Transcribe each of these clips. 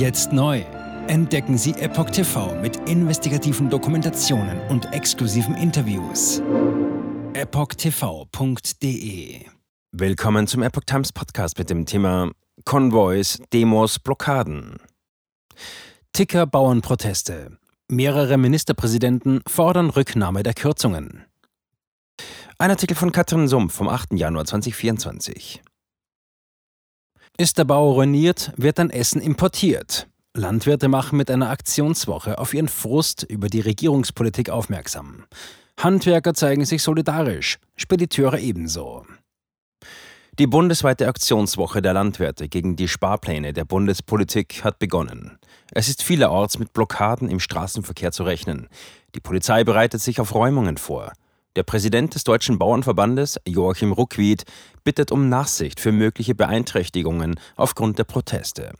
Jetzt neu. Entdecken Sie Epoch TV mit investigativen Dokumentationen und exklusiven Interviews. EpochTV.de Willkommen zum Epoch Times Podcast mit dem Thema Konvois, Demos, Blockaden. Ticker Bauernproteste. Mehrere Ministerpräsidenten fordern Rücknahme der Kürzungen. Ein Artikel von Katrin Sumpf vom 8. Januar 2024. Ist der Bauer ruiniert, wird dann Essen importiert. Landwirte machen mit einer Aktionswoche auf ihren Frust über die Regierungspolitik aufmerksam. Handwerker zeigen sich solidarisch, Spediteure ebenso. Die bundesweite Aktionswoche der Landwirte gegen die Sparpläne der Bundespolitik hat begonnen. Es ist vielerorts mit Blockaden im Straßenverkehr zu rechnen. Die Polizei bereitet sich auf Räumungen vor. Der Präsident des Deutschen Bauernverbandes, Joachim Ruckwied, bittet um Nachsicht für mögliche Beeinträchtigungen aufgrund der Proteste.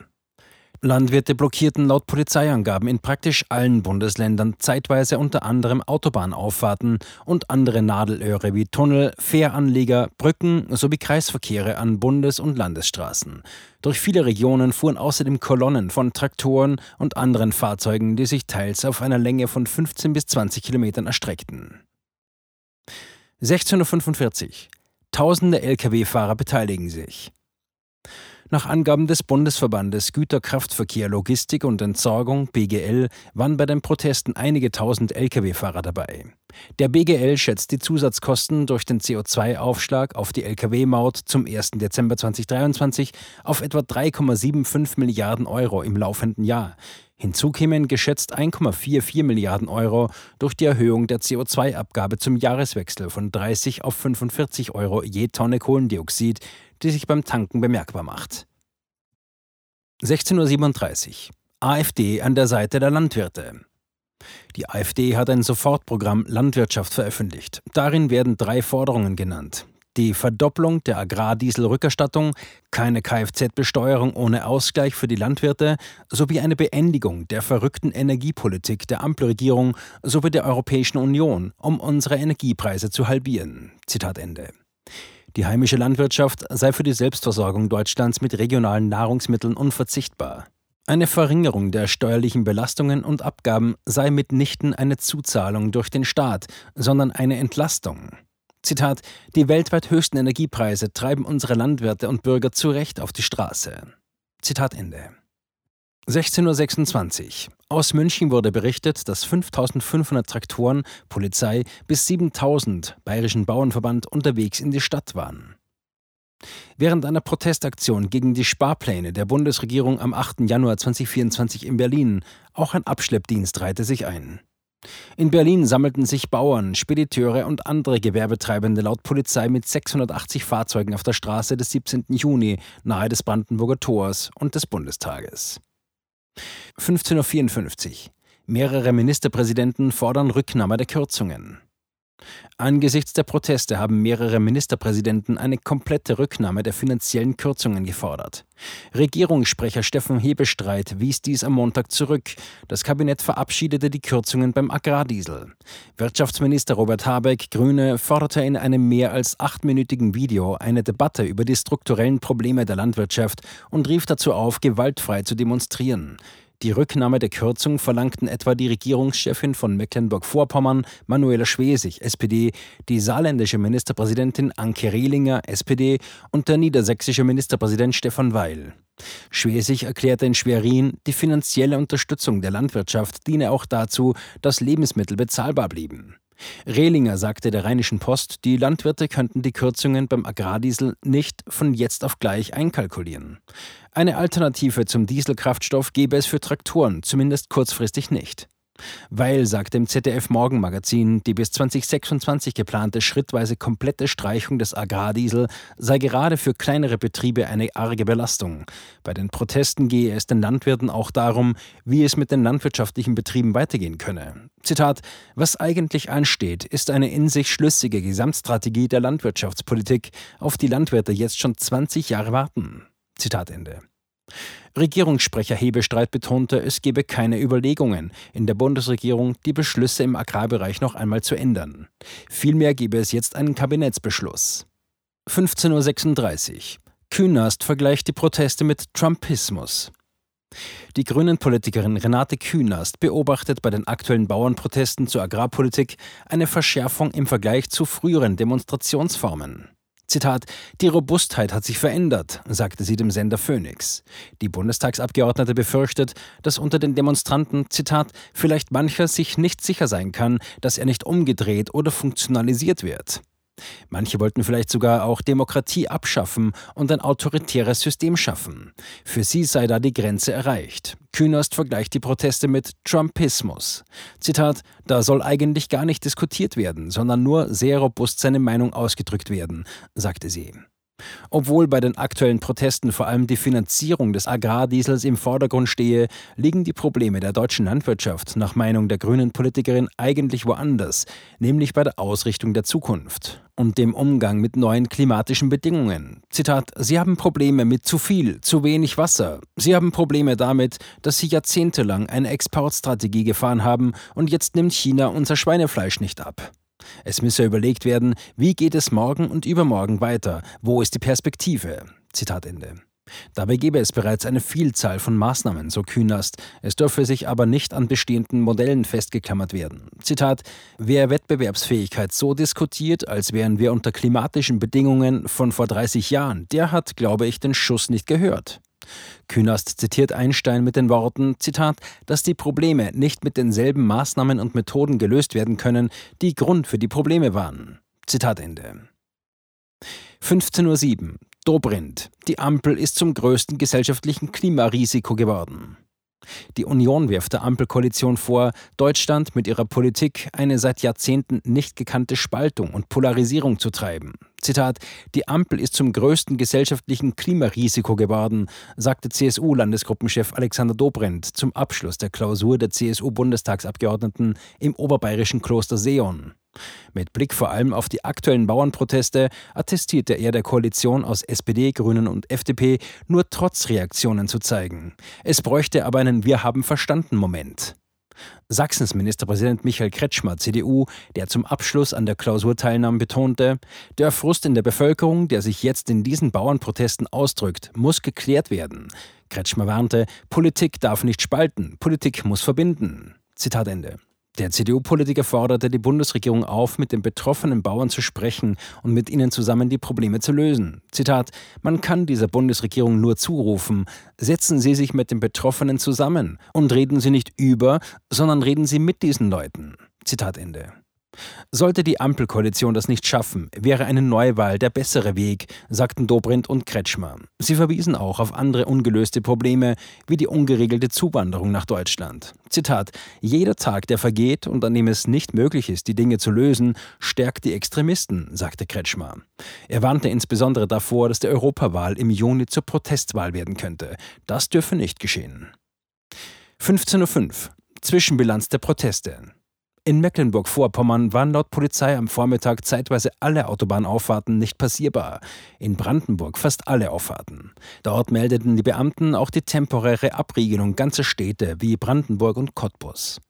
Landwirte blockierten laut Polizeiangaben in praktisch allen Bundesländern zeitweise unter anderem Autobahnauffahrten und andere Nadelöhre wie Tunnel, Fähranleger, Brücken sowie Kreisverkehre an Bundes- und Landesstraßen. Durch viele Regionen fuhren außerdem Kolonnen von Traktoren und anderen Fahrzeugen, die sich teils auf einer Länge von 15 bis 20 Kilometern erstreckten. 16.45 Uhr. Tausende Lkw-Fahrer beteiligen sich. Nach Angaben des Bundesverbandes Güterkraftverkehr, Logistik und Entsorgung BGL waren bei den Protesten einige tausend Lkw-Fahrer dabei. Der BGL schätzt die Zusatzkosten durch den CO2-Aufschlag auf die Lkw-Maut zum 1. Dezember 2023 auf etwa 3,75 Milliarden Euro im laufenden Jahr. Hinzu kämen geschätzt 1,44 Milliarden Euro durch die Erhöhung der CO2-Abgabe zum Jahreswechsel von 30 auf 45 Euro je Tonne Kohlendioxid, die sich beim Tanken bemerkbar macht. 16.37 Uhr. AfD an der Seite der Landwirte. Die AfD hat ein Sofortprogramm Landwirtschaft veröffentlicht. Darin werden drei Forderungen genannt die Verdopplung der Agrardieselrückerstattung, keine Kfz-Besteuerung ohne Ausgleich für die Landwirte sowie eine Beendigung der verrückten Energiepolitik der Ampelregierung sowie der Europäischen Union, um unsere Energiepreise zu halbieren. Zitat Ende. Die heimische Landwirtschaft sei für die Selbstversorgung Deutschlands mit regionalen Nahrungsmitteln unverzichtbar. Eine Verringerung der steuerlichen Belastungen und Abgaben sei mitnichten eine Zuzahlung durch den Staat, sondern eine Entlastung. Zitat, die weltweit höchsten Energiepreise treiben unsere Landwirte und Bürger zu Recht auf die Straße. Zitat Ende. 16.26 Uhr. Aus München wurde berichtet, dass 5500 Traktoren, Polizei bis 7000 Bayerischen Bauernverband unterwegs in die Stadt waren. Während einer Protestaktion gegen die Sparpläne der Bundesregierung am 8. Januar 2024 in Berlin auch ein Abschleppdienst reihte sich ein. In Berlin sammelten sich Bauern, Spediteure und andere Gewerbetreibende laut Polizei mit 680 Fahrzeugen auf der Straße des 17. Juni nahe des Brandenburger Tors und des Bundestages. 15.54 Uhr. Mehrere Ministerpräsidenten fordern Rücknahme der Kürzungen. Angesichts der Proteste haben mehrere Ministerpräsidenten eine komplette Rücknahme der finanziellen Kürzungen gefordert. Regierungssprecher Steffen Hebestreit wies dies am Montag zurück. Das Kabinett verabschiedete die Kürzungen beim Agrardiesel. Wirtschaftsminister Robert Habeck, Grüne, forderte in einem mehr als achtminütigen Video eine Debatte über die strukturellen Probleme der Landwirtschaft und rief dazu auf, gewaltfrei zu demonstrieren. Die Rücknahme der Kürzung verlangten etwa die Regierungschefin von Mecklenburg-Vorpommern, Manuela Schwesig, SPD, die saarländische Ministerpräsidentin Anke Rehlinger, SPD und der niedersächsische Ministerpräsident Stefan Weil. Schwesig erklärte in Schwerin, die finanzielle Unterstützung der Landwirtschaft diene auch dazu, dass Lebensmittel bezahlbar blieben. Rehlinger sagte der Rheinischen Post, die Landwirte könnten die Kürzungen beim Agrardiesel nicht von jetzt auf gleich einkalkulieren. Eine Alternative zum Dieselkraftstoff gäbe es für Traktoren, zumindest kurzfristig nicht. Weil, sagt im ZDF Morgenmagazin, die bis 2026 geplante schrittweise komplette Streichung des Agrardiesel sei gerade für kleinere Betriebe eine arge Belastung. Bei den Protesten gehe es den Landwirten auch darum, wie es mit den landwirtschaftlichen Betrieben weitergehen könne. Zitat: Was eigentlich ansteht, ist eine in sich schlüssige Gesamtstrategie der Landwirtschaftspolitik, auf die Landwirte jetzt schon 20 Jahre warten. Zitat Ende. Regierungssprecher Hebestreit betonte, es gebe keine Überlegungen in der Bundesregierung, die Beschlüsse im Agrarbereich noch einmal zu ändern. Vielmehr gebe es jetzt einen Kabinettsbeschluss. 15.36 Uhr. Künast vergleicht die Proteste mit Trumpismus. Die Grünen-Politikerin Renate Künast beobachtet bei den aktuellen Bauernprotesten zur Agrarpolitik eine Verschärfung im Vergleich zu früheren Demonstrationsformen. Zitat, die Robustheit hat sich verändert, sagte sie dem Sender Phoenix. Die Bundestagsabgeordnete befürchtet, dass unter den Demonstranten, Zitat, vielleicht mancher sich nicht sicher sein kann, dass er nicht umgedreht oder funktionalisiert wird. Manche wollten vielleicht sogar auch Demokratie abschaffen und ein autoritäres System schaffen. Für sie sei da die Grenze erreicht. Künast vergleicht die Proteste mit Trumpismus. Zitat, da soll eigentlich gar nicht diskutiert werden, sondern nur sehr robust seine Meinung ausgedrückt werden, sagte sie. Obwohl bei den aktuellen Protesten vor allem die Finanzierung des Agrardiesels im Vordergrund stehe, liegen die Probleme der deutschen Landwirtschaft nach Meinung der grünen Politikerin eigentlich woanders, nämlich bei der Ausrichtung der Zukunft und dem Umgang mit neuen klimatischen Bedingungen. Zitat, Sie haben Probleme mit zu viel, zu wenig Wasser. Sie haben Probleme damit, dass Sie jahrzehntelang eine Exportstrategie gefahren haben und jetzt nimmt China unser Schweinefleisch nicht ab. Es müsse überlegt werden, wie geht es morgen und übermorgen weiter, wo ist die Perspektive. Zitat Ende. Dabei gäbe es bereits eine Vielzahl von Maßnahmen, so Künast. Es dürfe sich aber nicht an bestehenden Modellen festgeklammert werden. Zitat: Wer Wettbewerbsfähigkeit so diskutiert, als wären wir unter klimatischen Bedingungen von vor 30 Jahren, der hat, glaube ich, den Schuss nicht gehört. Künast zitiert Einstein mit den Worten, Zitat, dass die Probleme nicht mit denselben Maßnahmen und Methoden gelöst werden können, die Grund für die Probleme waren. Zitat Ende. 15.07 Uhr. Dobrindt. Die Ampel ist zum größten gesellschaftlichen Klimarisiko geworden. Die Union wirft der Ampelkoalition vor, Deutschland mit ihrer Politik eine seit Jahrzehnten nicht gekannte Spaltung und Polarisierung zu treiben. Zitat: Die Ampel ist zum größten gesellschaftlichen Klimarisiko geworden, sagte CSU-Landesgruppenchef Alexander Dobrindt zum Abschluss der Klausur der CSU-Bundestagsabgeordneten im oberbayerischen Kloster Seon. Mit Blick vor allem auf die aktuellen Bauernproteste attestierte er der Koalition aus SPD, Grünen und FDP nur Trotzreaktionen zu zeigen. Es bräuchte aber einen Wir haben verstanden Moment. Sachsens Ministerpräsident Michael Kretschmer, CDU, der zum Abschluss an der Klausur teilnahm, betonte, der Frust in der Bevölkerung, der sich jetzt in diesen Bauernprotesten ausdrückt, muss geklärt werden. Kretschmer warnte, Politik darf nicht spalten, Politik muss verbinden. Zitat Ende. Der CDU-Politiker forderte die Bundesregierung auf, mit den betroffenen Bauern zu sprechen und mit ihnen zusammen die Probleme zu lösen. Zitat: Man kann dieser Bundesregierung nur zurufen, setzen Sie sich mit den Betroffenen zusammen und reden Sie nicht über, sondern reden Sie mit diesen Leuten. Zitat Ende. Sollte die Ampelkoalition das nicht schaffen, wäre eine Neuwahl der bessere Weg, sagten Dobrindt und Kretschmer. Sie verwiesen auch auf andere ungelöste Probleme, wie die ungeregelte Zuwanderung nach Deutschland. Zitat: Jeder Tag, der vergeht und an dem es nicht möglich ist, die Dinge zu lösen, stärkt die Extremisten, sagte Kretschmer. Er warnte insbesondere davor, dass die Europawahl im Juni zur Protestwahl werden könnte. Das dürfe nicht geschehen. 15.05 Uhr Zwischenbilanz der Proteste. In Mecklenburg-Vorpommern waren laut Polizei am Vormittag zeitweise alle Autobahnauffahrten nicht passierbar. In Brandenburg fast alle Auffahrten. Dort meldeten die Beamten auch die temporäre Abriegelung ganzer Städte wie Brandenburg und Cottbus.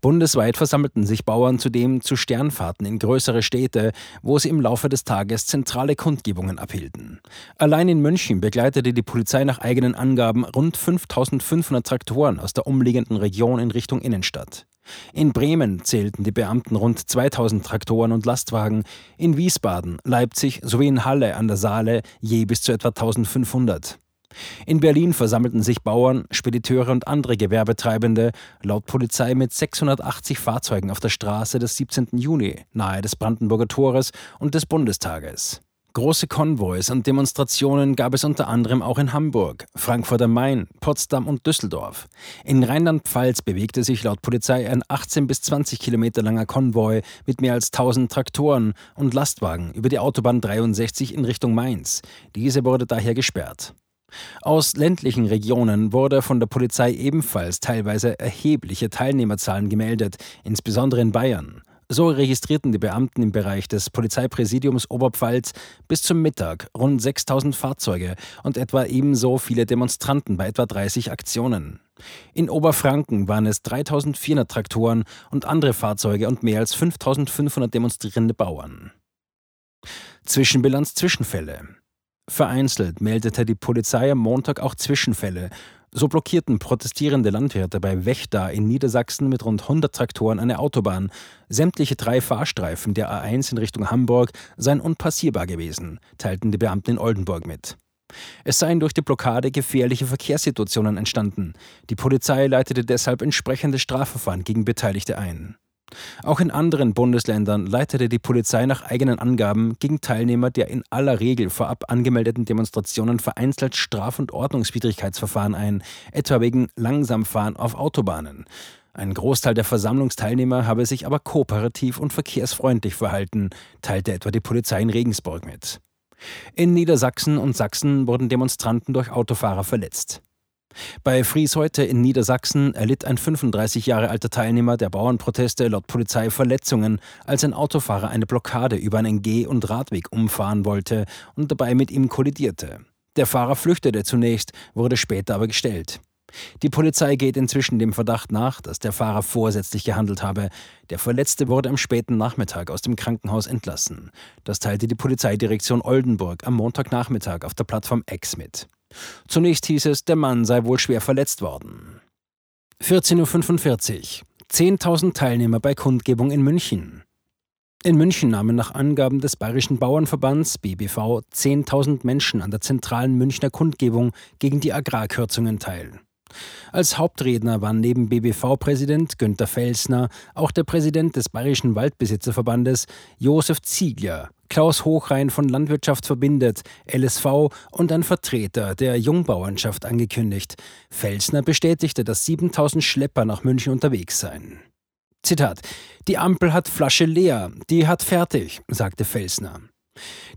Bundesweit versammelten sich Bauern zudem zu Sternfahrten in größere Städte, wo sie im Laufe des Tages zentrale Kundgebungen abhielten. Allein in München begleitete die Polizei nach eigenen Angaben rund 5500 Traktoren aus der umliegenden Region in Richtung Innenstadt. In Bremen zählten die Beamten rund 2000 Traktoren und Lastwagen, in Wiesbaden, Leipzig sowie in Halle an der Saale je bis zu etwa 1500. In Berlin versammelten sich Bauern, Spediteure und andere Gewerbetreibende, laut Polizei mit 680 Fahrzeugen auf der Straße des 17. Juni, nahe des Brandenburger Tores und des Bundestages. Große Konvois und Demonstrationen gab es unter anderem auch in Hamburg, Frankfurt am Main, Potsdam und Düsseldorf. In Rheinland-Pfalz bewegte sich laut Polizei ein 18 bis 20 Kilometer langer Konvoi mit mehr als 1000 Traktoren und Lastwagen über die Autobahn 63 in Richtung Mainz. Diese wurde daher gesperrt. Aus ländlichen Regionen wurde von der Polizei ebenfalls teilweise erhebliche Teilnehmerzahlen gemeldet, insbesondere in Bayern. So registrierten die Beamten im Bereich des Polizeipräsidiums Oberpfalz bis zum Mittag rund 6000 Fahrzeuge und etwa ebenso viele Demonstranten bei etwa 30 Aktionen. In Oberfranken waren es 3400 Traktoren und andere Fahrzeuge und mehr als 5500 demonstrierende Bauern. Zwischenbilanz Zwischenfälle. Vereinzelt meldete die Polizei am Montag auch Zwischenfälle So blockierten protestierende Landwirte bei Wächter in Niedersachsen mit rund 100 Traktoren eine Autobahn. Sämtliche drei Fahrstreifen der A1 in Richtung Hamburg seien unpassierbar gewesen, teilten die Beamten in Oldenburg mit. Es seien durch die Blockade gefährliche Verkehrssituationen entstanden. Die Polizei leitete deshalb entsprechende Strafverfahren gegen Beteiligte ein. Auch in anderen Bundesländern leitete die Polizei nach eigenen Angaben gegen Teilnehmer der in aller Regel vorab angemeldeten Demonstrationen vereinzelt Straf- und Ordnungswidrigkeitsverfahren ein, etwa wegen Langsamfahren auf Autobahnen. Ein Großteil der Versammlungsteilnehmer habe sich aber kooperativ und verkehrsfreundlich verhalten, teilte etwa die Polizei in Regensburg mit. In Niedersachsen und Sachsen wurden Demonstranten durch Autofahrer verletzt. Bei Fries heute in Niedersachsen erlitt ein 35 Jahre alter Teilnehmer der Bauernproteste laut Polizei Verletzungen, als ein Autofahrer eine Blockade über einen Geh- und Radweg umfahren wollte und dabei mit ihm kollidierte. Der Fahrer flüchtete zunächst, wurde später aber gestellt. Die Polizei geht inzwischen dem Verdacht nach, dass der Fahrer vorsätzlich gehandelt habe. Der Verletzte wurde am späten Nachmittag aus dem Krankenhaus entlassen. Das teilte die Polizeidirektion Oldenburg am Montagnachmittag auf der Plattform X mit. Zunächst hieß es, der Mann sei wohl schwer verletzt worden. 14.45 Uhr. 10.000 Teilnehmer bei Kundgebung in München. In München nahmen nach Angaben des Bayerischen Bauernverbands BBV 10.000 Menschen an der zentralen Münchner Kundgebung gegen die Agrarkürzungen teil. Als Hauptredner waren neben BBV-Präsident Günter Felsner auch der Präsident des Bayerischen Waldbesitzerverbandes Josef Ziegler, Klaus Hochrein von Landwirtschaft verbindet, LSV und ein Vertreter der Jungbauernschaft angekündigt. Felsner bestätigte, dass 7000 Schlepper nach München unterwegs seien. Zitat: Die Ampel hat Flasche leer, die hat fertig, sagte Felsner.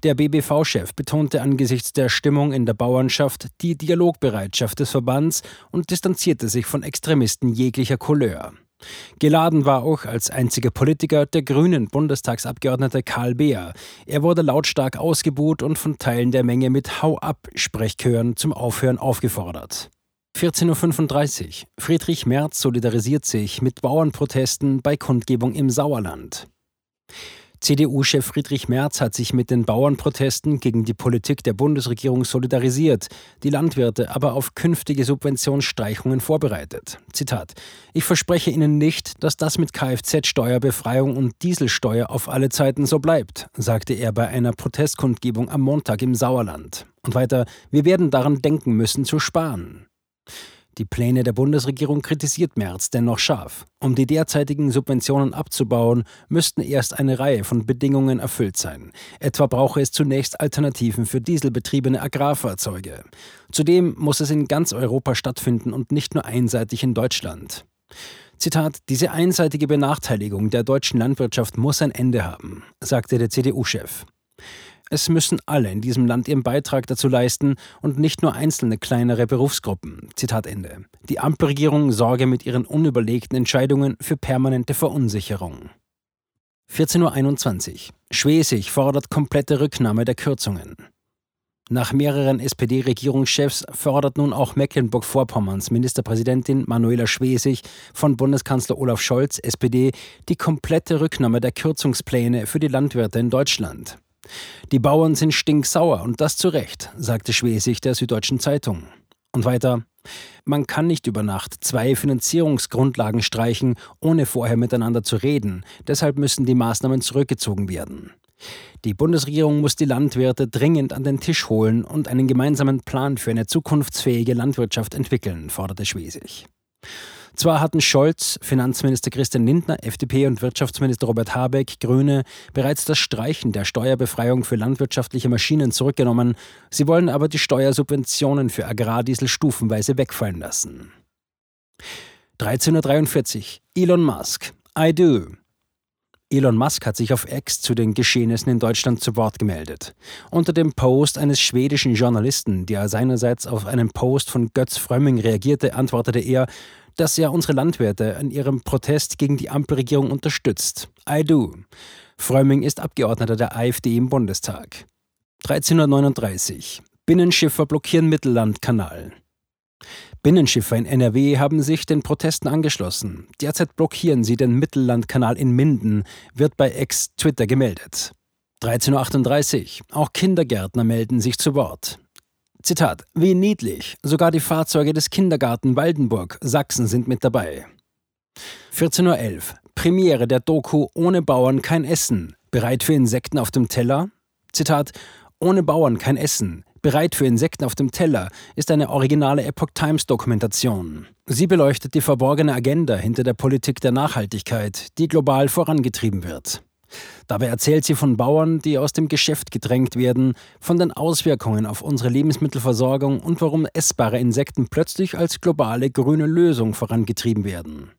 Der BBV-Chef betonte angesichts der Stimmung in der Bauernschaft die Dialogbereitschaft des Verbands und distanzierte sich von Extremisten jeglicher Couleur. Geladen war auch als einziger Politiker der grünen Bundestagsabgeordnete Karl Beer. Er wurde lautstark ausgebuht und von Teilen der Menge mit Hau ab Sprechchören zum Aufhören aufgefordert. 14.35 Uhr. Friedrich Merz solidarisiert sich mit Bauernprotesten bei Kundgebung im Sauerland. CDU-Chef Friedrich Merz hat sich mit den Bauernprotesten gegen die Politik der Bundesregierung solidarisiert, die Landwirte aber auf künftige Subventionsstreichungen vorbereitet. Zitat: Ich verspreche Ihnen nicht, dass das mit Kfz-Steuerbefreiung und Dieselsteuer auf alle Zeiten so bleibt, sagte er bei einer Protestkundgebung am Montag im Sauerland. Und weiter: Wir werden daran denken müssen, zu sparen. Die Pläne der Bundesregierung kritisiert Merz dennoch scharf. Um die derzeitigen Subventionen abzubauen, müssten erst eine Reihe von Bedingungen erfüllt sein. Etwa brauche es zunächst Alternativen für dieselbetriebene Agrarfahrzeuge. Zudem muss es in ganz Europa stattfinden und nicht nur einseitig in Deutschland. Zitat, diese einseitige Benachteiligung der deutschen Landwirtschaft muss ein Ende haben, sagte der CDU-Chef. Es müssen alle in diesem Land ihren Beitrag dazu leisten und nicht nur einzelne kleinere Berufsgruppen. Zitat Ende. Die Ampelregierung sorge mit ihren unüberlegten Entscheidungen für permanente Verunsicherung. 14.21 Uhr. Schwesig fordert komplette Rücknahme der Kürzungen. Nach mehreren SPD-Regierungschefs fordert nun auch Mecklenburg-Vorpommerns Ministerpräsidentin Manuela Schwesig von Bundeskanzler Olaf Scholz, SPD, die komplette Rücknahme der Kürzungspläne für die Landwirte in Deutschland. Die Bauern sind stinksauer und das zu Recht, sagte Schwesig der Süddeutschen Zeitung. Und weiter, man kann nicht über Nacht zwei Finanzierungsgrundlagen streichen, ohne vorher miteinander zu reden. Deshalb müssen die Maßnahmen zurückgezogen werden. Die Bundesregierung muss die Landwirte dringend an den Tisch holen und einen gemeinsamen Plan für eine zukunftsfähige Landwirtschaft entwickeln, forderte Schwesig. Zwar hatten Scholz, Finanzminister Christian Lindner, FDP und Wirtschaftsminister Robert Habeck, Grüne, bereits das Streichen der Steuerbefreiung für landwirtschaftliche Maschinen zurückgenommen, sie wollen aber die Steuersubventionen für Agrardiesel stufenweise wegfallen lassen. 1343 Elon Musk I do. Elon Musk hat sich auf X zu den Geschehnissen in Deutschland zu Wort gemeldet. Unter dem Post eines schwedischen Journalisten, der seinerseits auf einen Post von Götz Frömming reagierte, antwortete er, dass er unsere Landwirte in ihrem Protest gegen die Ampelregierung unterstützt. I do. Frömming ist Abgeordneter der AfD im Bundestag. 1339. Binnenschiffer blockieren Mittellandkanal. Binnenschiffer in NRW haben sich den Protesten angeschlossen. Derzeit blockieren sie den Mittellandkanal in Minden, wird bei Ex-Twitter gemeldet. 13.38 Uhr. Auch Kindergärtner melden sich zu Wort. Zitat, wie niedlich, sogar die Fahrzeuge des Kindergarten Waldenburg, Sachsen sind mit dabei. 14.11 Uhr, Premiere der Doku Ohne Bauern kein Essen, bereit für Insekten auf dem Teller? Zitat, ohne Bauern kein Essen, bereit für Insekten auf dem Teller ist eine originale Epoch Times Dokumentation. Sie beleuchtet die verborgene Agenda hinter der Politik der Nachhaltigkeit, die global vorangetrieben wird. Dabei erzählt sie von Bauern, die aus dem Geschäft gedrängt werden, von den Auswirkungen auf unsere Lebensmittelversorgung und warum essbare Insekten plötzlich als globale grüne Lösung vorangetrieben werden.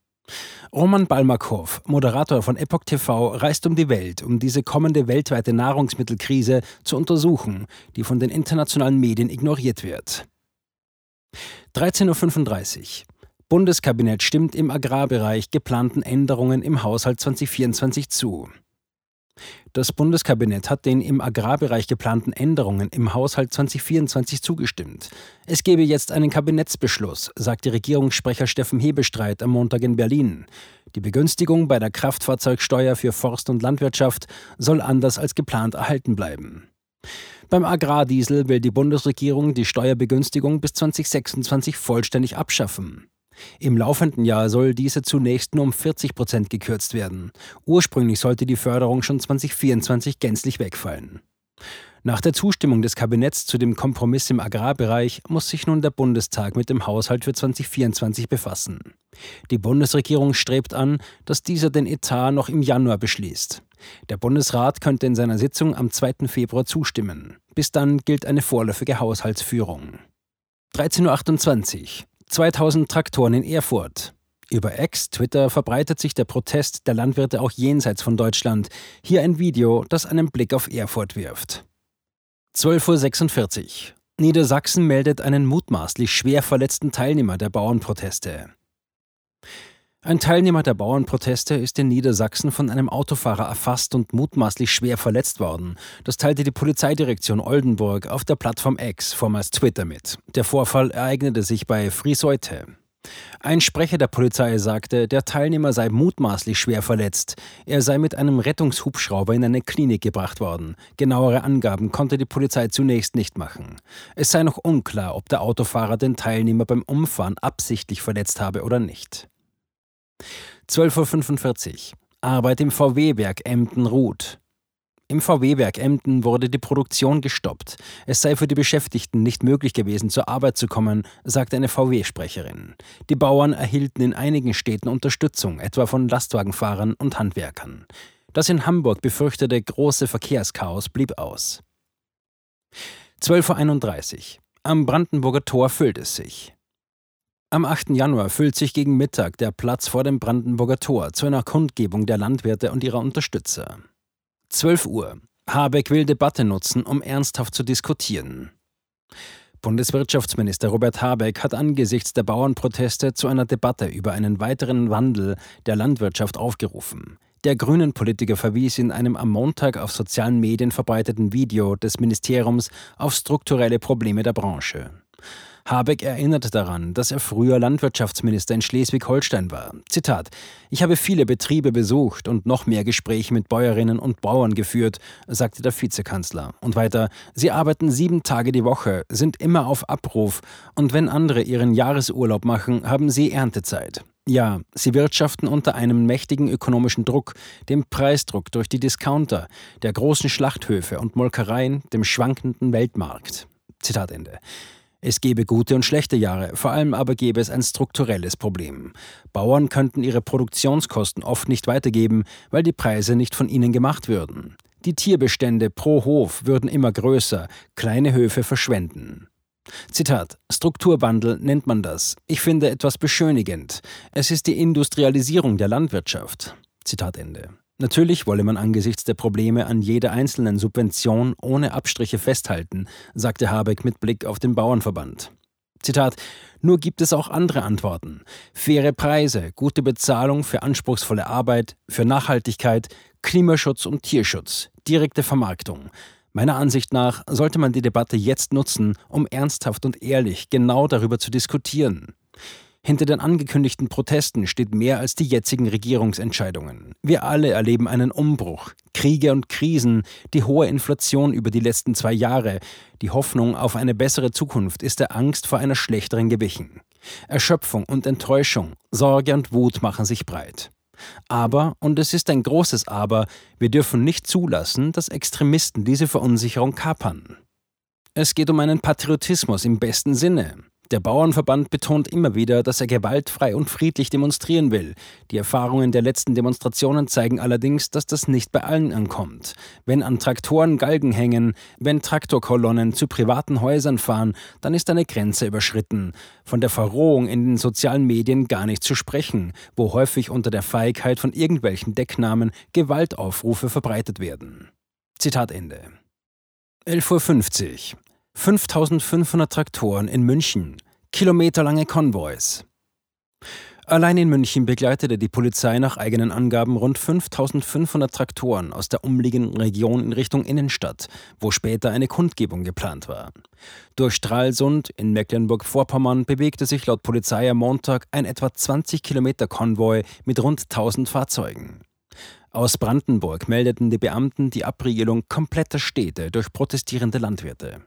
Roman Balmakov, Moderator von Epoch TV, reist um die Welt, um diese kommende weltweite Nahrungsmittelkrise zu untersuchen, die von den internationalen Medien ignoriert wird. 13.35 Uhr. Bundeskabinett stimmt im Agrarbereich geplanten Änderungen im Haushalt 2024 zu. Das Bundeskabinett hat den im Agrarbereich geplanten Änderungen im Haushalt 2024 zugestimmt. Es gebe jetzt einen Kabinettsbeschluss, sagte Regierungssprecher Steffen Hebestreit am Montag in Berlin. Die Begünstigung bei der Kraftfahrzeugsteuer für Forst und Landwirtschaft soll anders als geplant erhalten bleiben. Beim Agrardiesel will die Bundesregierung die Steuerbegünstigung bis 2026 vollständig abschaffen. Im laufenden Jahr soll diese zunächst nur um 40 Prozent gekürzt werden. Ursprünglich sollte die Förderung schon 2024 gänzlich wegfallen. Nach der Zustimmung des Kabinetts zu dem Kompromiss im Agrarbereich muss sich nun der Bundestag mit dem Haushalt für 2024 befassen. Die Bundesregierung strebt an, dass dieser den Etat noch im Januar beschließt. Der Bundesrat könnte in seiner Sitzung am 2. Februar zustimmen. Bis dann gilt eine vorläufige Haushaltsführung. 13.28 Uhr. 2000 Traktoren in Erfurt. Über Ex, Twitter verbreitet sich der Protest der Landwirte auch jenseits von Deutschland. Hier ein Video, das einen Blick auf Erfurt wirft. 12.46 Uhr. Niedersachsen meldet einen mutmaßlich schwer verletzten Teilnehmer der Bauernproteste. Ein Teilnehmer der Bauernproteste ist in Niedersachsen von einem Autofahrer erfasst und mutmaßlich schwer verletzt worden. Das teilte die Polizeidirektion Oldenburg auf der Plattform X, vormals Twitter, mit. Der Vorfall ereignete sich bei Friseute. Ein Sprecher der Polizei sagte, der Teilnehmer sei mutmaßlich schwer verletzt. Er sei mit einem Rettungshubschrauber in eine Klinik gebracht worden. Genauere Angaben konnte die Polizei zunächst nicht machen. Es sei noch unklar, ob der Autofahrer den Teilnehmer beim Umfahren absichtlich verletzt habe oder nicht. 12.45 Uhr. Arbeit im VW-Werk Emden ruht. Im VW-Werk Emden wurde die Produktion gestoppt. Es sei für die Beschäftigten nicht möglich gewesen, zur Arbeit zu kommen, sagte eine VW-Sprecherin. Die Bauern erhielten in einigen Städten Unterstützung, etwa von Lastwagenfahrern und Handwerkern. Das in Hamburg befürchtete große Verkehrschaos blieb aus. 12.31 Uhr. Am Brandenburger Tor füllt es sich. Am 8. Januar füllt sich gegen Mittag der Platz vor dem Brandenburger Tor zu einer Kundgebung der Landwirte und ihrer Unterstützer. 12 Uhr. Habeck will Debatte nutzen, um ernsthaft zu diskutieren. Bundeswirtschaftsminister Robert Habeck hat angesichts der Bauernproteste zu einer Debatte über einen weiteren Wandel der Landwirtschaft aufgerufen. Der grünen Politiker verwies in einem am Montag auf sozialen Medien verbreiteten Video des Ministeriums auf strukturelle Probleme der Branche. Habeck erinnert daran, dass er früher Landwirtschaftsminister in Schleswig-Holstein war. Zitat: Ich habe viele Betriebe besucht und noch mehr Gespräche mit Bäuerinnen und Bauern geführt, sagte der Vizekanzler. Und weiter: Sie arbeiten sieben Tage die Woche, sind immer auf Abruf und wenn andere ihren Jahresurlaub machen, haben sie Erntezeit. Ja, sie wirtschaften unter einem mächtigen ökonomischen Druck, dem Preisdruck durch die Discounter, der großen Schlachthöfe und Molkereien, dem schwankenden Weltmarkt. Zitat Ende. Es gebe gute und schlechte Jahre, vor allem aber gäbe es ein strukturelles Problem. Bauern könnten ihre Produktionskosten oft nicht weitergeben, weil die Preise nicht von ihnen gemacht würden. Die Tierbestände pro Hof würden immer größer, kleine Höfe verschwenden. Zitat: Strukturwandel nennt man das. Ich finde etwas beschönigend. Es ist die Industrialisierung der Landwirtschaft. Zitat Ende. Natürlich wolle man angesichts der Probleme an jeder einzelnen Subvention ohne Abstriche festhalten, sagte Habeck mit Blick auf den Bauernverband. Zitat: Nur gibt es auch andere Antworten. Faire Preise, gute Bezahlung für anspruchsvolle Arbeit, für Nachhaltigkeit, Klimaschutz und Tierschutz, direkte Vermarktung. Meiner Ansicht nach sollte man die Debatte jetzt nutzen, um ernsthaft und ehrlich genau darüber zu diskutieren. Hinter den angekündigten Protesten steht mehr als die jetzigen Regierungsentscheidungen. Wir alle erleben einen Umbruch, Kriege und Krisen, die hohe Inflation über die letzten zwei Jahre. Die Hoffnung auf eine bessere Zukunft ist der Angst vor einer schlechteren gewichen. Erschöpfung und Enttäuschung, Sorge und Wut machen sich breit. Aber, und es ist ein großes Aber, wir dürfen nicht zulassen, dass Extremisten diese Verunsicherung kapern. Es geht um einen Patriotismus im besten Sinne. Der Bauernverband betont immer wieder, dass er gewaltfrei und friedlich demonstrieren will. Die Erfahrungen der letzten Demonstrationen zeigen allerdings, dass das nicht bei allen ankommt. Wenn an Traktoren Galgen hängen, wenn Traktorkolonnen zu privaten Häusern fahren, dann ist eine Grenze überschritten. Von der Verrohung in den sozialen Medien gar nicht zu sprechen, wo häufig unter der Feigheit von irgendwelchen Decknamen Gewaltaufrufe verbreitet werden. Zitat Ende. 11.50 Uhr. 5500 Traktoren in München, kilometerlange Konvois. Allein in München begleitete die Polizei nach eigenen Angaben rund 5500 Traktoren aus der umliegenden Region in Richtung Innenstadt, wo später eine Kundgebung geplant war. Durch Stralsund in Mecklenburg-Vorpommern bewegte sich laut Polizei am Montag ein etwa 20 Kilometer Konvoi mit rund 1000 Fahrzeugen. Aus Brandenburg meldeten die Beamten die Abriegelung kompletter Städte durch protestierende Landwirte.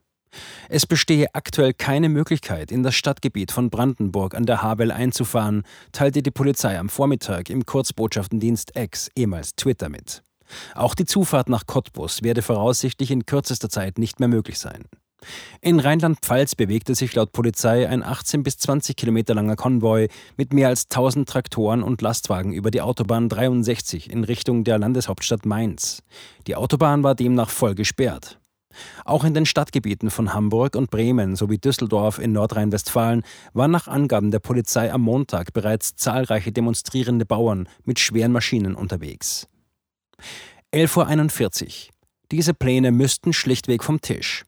Es bestehe aktuell keine Möglichkeit, in das Stadtgebiet von Brandenburg an der Havel einzufahren, teilte die Polizei am Vormittag im Kurzbotschaftendienst X, ehemals Twitter, mit. Auch die Zufahrt nach Cottbus werde voraussichtlich in kürzester Zeit nicht mehr möglich sein. In Rheinland-Pfalz bewegte sich laut Polizei ein 18 bis 20 Kilometer langer Konvoi mit mehr als 1000 Traktoren und Lastwagen über die Autobahn 63 in Richtung der Landeshauptstadt Mainz. Die Autobahn war demnach voll gesperrt. Auch in den Stadtgebieten von Hamburg und Bremen sowie Düsseldorf in Nordrhein-Westfalen waren nach Angaben der Polizei am Montag bereits zahlreiche demonstrierende Bauern mit schweren Maschinen unterwegs. 11.41 Uhr. Diese Pläne müssten schlichtweg vom Tisch.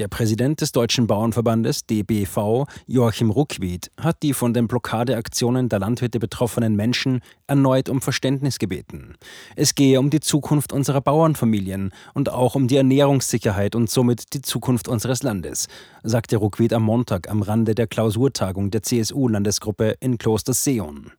Der Präsident des Deutschen Bauernverbandes DBV, Joachim Ruckwied, hat die von den Blockadeaktionen der Landwirte betroffenen Menschen erneut um Verständnis gebeten. Es gehe um die Zukunft unserer Bauernfamilien und auch um die Ernährungssicherheit und somit die Zukunft unseres Landes, sagte Ruckwied am Montag am Rande der Klausurtagung der CSU-Landesgruppe in Kloster Seon.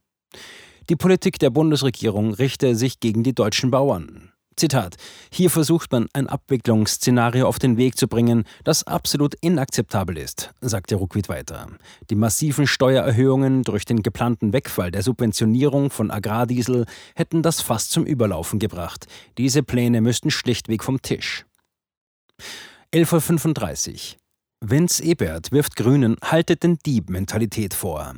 Die Politik der Bundesregierung richte sich gegen die deutschen Bauern. Zitat: Hier versucht man ein Abwicklungsszenario auf den Weg zu bringen, das absolut inakzeptabel ist, sagte Ruckwied weiter. Die massiven Steuererhöhungen durch den geplanten Wegfall der Subventionierung von Agrardiesel hätten das fast zum Überlaufen gebracht. Diese Pläne müssten schlichtweg vom Tisch. 11.35 Uhr. Vince Ebert wirft Grünen Haltet den Dieb-Mentalität vor.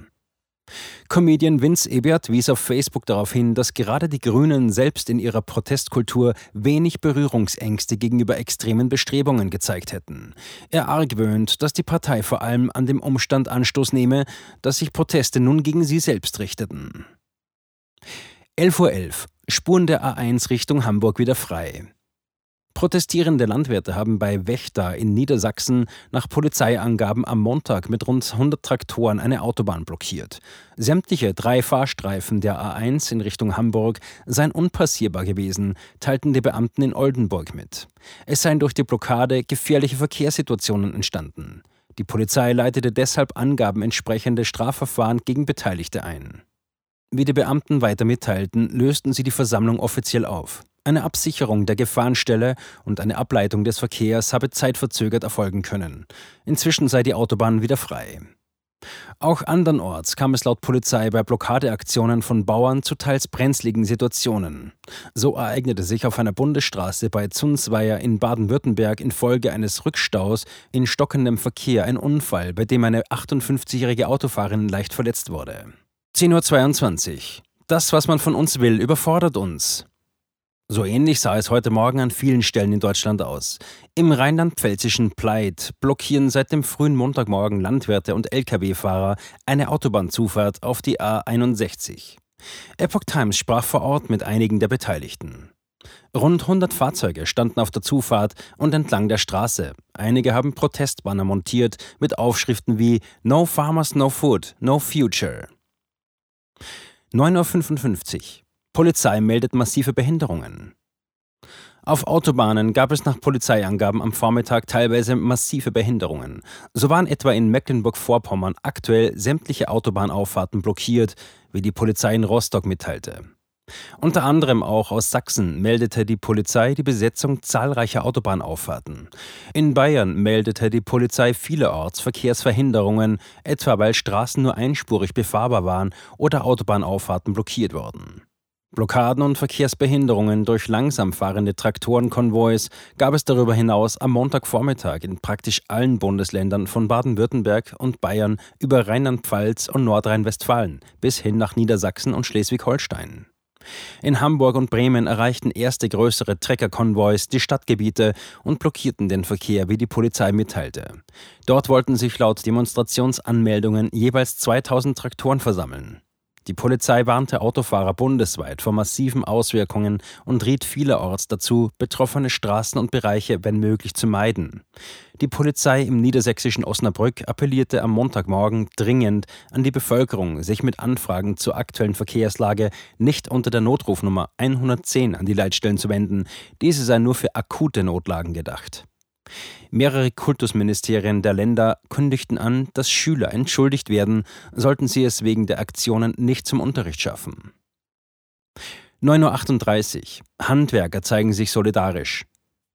Comedian Vince Ebert wies auf Facebook darauf hin, dass gerade die Grünen selbst in ihrer Protestkultur wenig Berührungsängste gegenüber extremen Bestrebungen gezeigt hätten. Er argwöhnt, dass die Partei vor allem an dem Umstand Anstoß nehme, dass sich Proteste nun gegen sie selbst richteten. 11.11 Uhr. .11. Spuren der A1 Richtung Hamburg wieder frei. Protestierende Landwirte haben bei Wächter in Niedersachsen nach Polizeiangaben am Montag mit rund 100 Traktoren eine Autobahn blockiert. Sämtliche drei Fahrstreifen der A1 in Richtung Hamburg seien unpassierbar gewesen, teilten die Beamten in Oldenburg mit. Es seien durch die Blockade gefährliche Verkehrssituationen entstanden. Die Polizei leitete deshalb Angaben entsprechende Strafverfahren gegen Beteiligte ein. Wie die Beamten weiter mitteilten, lösten sie die Versammlung offiziell auf. Eine Absicherung der Gefahrenstelle und eine Ableitung des Verkehrs habe zeitverzögert erfolgen können. Inzwischen sei die Autobahn wieder frei. Auch andernorts kam es laut Polizei bei Blockadeaktionen von Bauern zu teils brenzligen Situationen. So ereignete sich auf einer Bundesstraße bei Zunsweier in Baden-Württemberg infolge eines Rückstaus in stockendem Verkehr ein Unfall, bei dem eine 58-jährige Autofahrerin leicht verletzt wurde. 10.22 Uhr. Das, was man von uns will, überfordert uns. So ähnlich sah es heute Morgen an vielen Stellen in Deutschland aus. Im rheinland-pfälzischen Pleit blockieren seit dem frühen Montagmorgen Landwirte und Lkw-Fahrer eine Autobahnzufahrt auf die A61. Epoch Times sprach vor Ort mit einigen der Beteiligten. Rund 100 Fahrzeuge standen auf der Zufahrt und entlang der Straße. Einige haben Protestbanner montiert mit Aufschriften wie No Farmers, No Food, No Future. 9.55 Uhr. Polizei meldet massive Behinderungen. Auf Autobahnen gab es nach Polizeiangaben am Vormittag teilweise massive Behinderungen. So waren etwa in Mecklenburg-Vorpommern aktuell sämtliche Autobahnauffahrten blockiert, wie die Polizei in Rostock mitteilte. Unter anderem auch aus Sachsen meldete die Polizei die Besetzung zahlreicher Autobahnauffahrten. In Bayern meldete die Polizei vielerorts Verkehrsverhinderungen, etwa weil Straßen nur einspurig befahrbar waren oder Autobahnauffahrten blockiert wurden. Blockaden und Verkehrsbehinderungen durch langsam fahrende Traktorenkonvois gab es darüber hinaus am Montagvormittag in praktisch allen Bundesländern von Baden-Württemberg und Bayern über Rheinland-Pfalz und Nordrhein-Westfalen bis hin nach Niedersachsen und Schleswig-Holstein. In Hamburg und Bremen erreichten erste größere Treckerkonvois die Stadtgebiete und blockierten den Verkehr, wie die Polizei mitteilte. Dort wollten sich laut Demonstrationsanmeldungen jeweils 2000 Traktoren versammeln. Die Polizei warnte Autofahrer bundesweit vor massiven Auswirkungen und riet vielerorts dazu, betroffene Straßen und Bereiche wenn möglich zu meiden. Die Polizei im niedersächsischen Osnabrück appellierte am Montagmorgen dringend an die Bevölkerung, sich mit Anfragen zur aktuellen Verkehrslage nicht unter der Notrufnummer 110 an die Leitstellen zu wenden. Diese sei nur für akute Notlagen gedacht. Mehrere Kultusministerien der Länder kündigten an, dass Schüler entschuldigt werden, sollten sie es wegen der Aktionen nicht zum Unterricht schaffen. 9.38 Uhr. Handwerker zeigen sich solidarisch.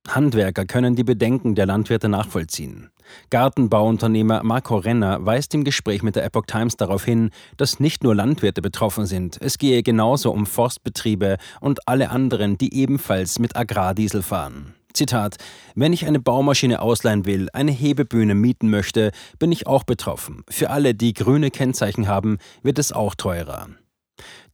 Handwerker können die Bedenken der Landwirte nachvollziehen. Gartenbauunternehmer Marco Renner weist im Gespräch mit der Epoch Times darauf hin, dass nicht nur Landwirte betroffen sind, es gehe genauso um Forstbetriebe und alle anderen, die ebenfalls mit Agrardiesel fahren. Zitat, wenn ich eine Baumaschine ausleihen will, eine Hebebühne mieten möchte, bin ich auch betroffen. Für alle, die grüne Kennzeichen haben, wird es auch teurer.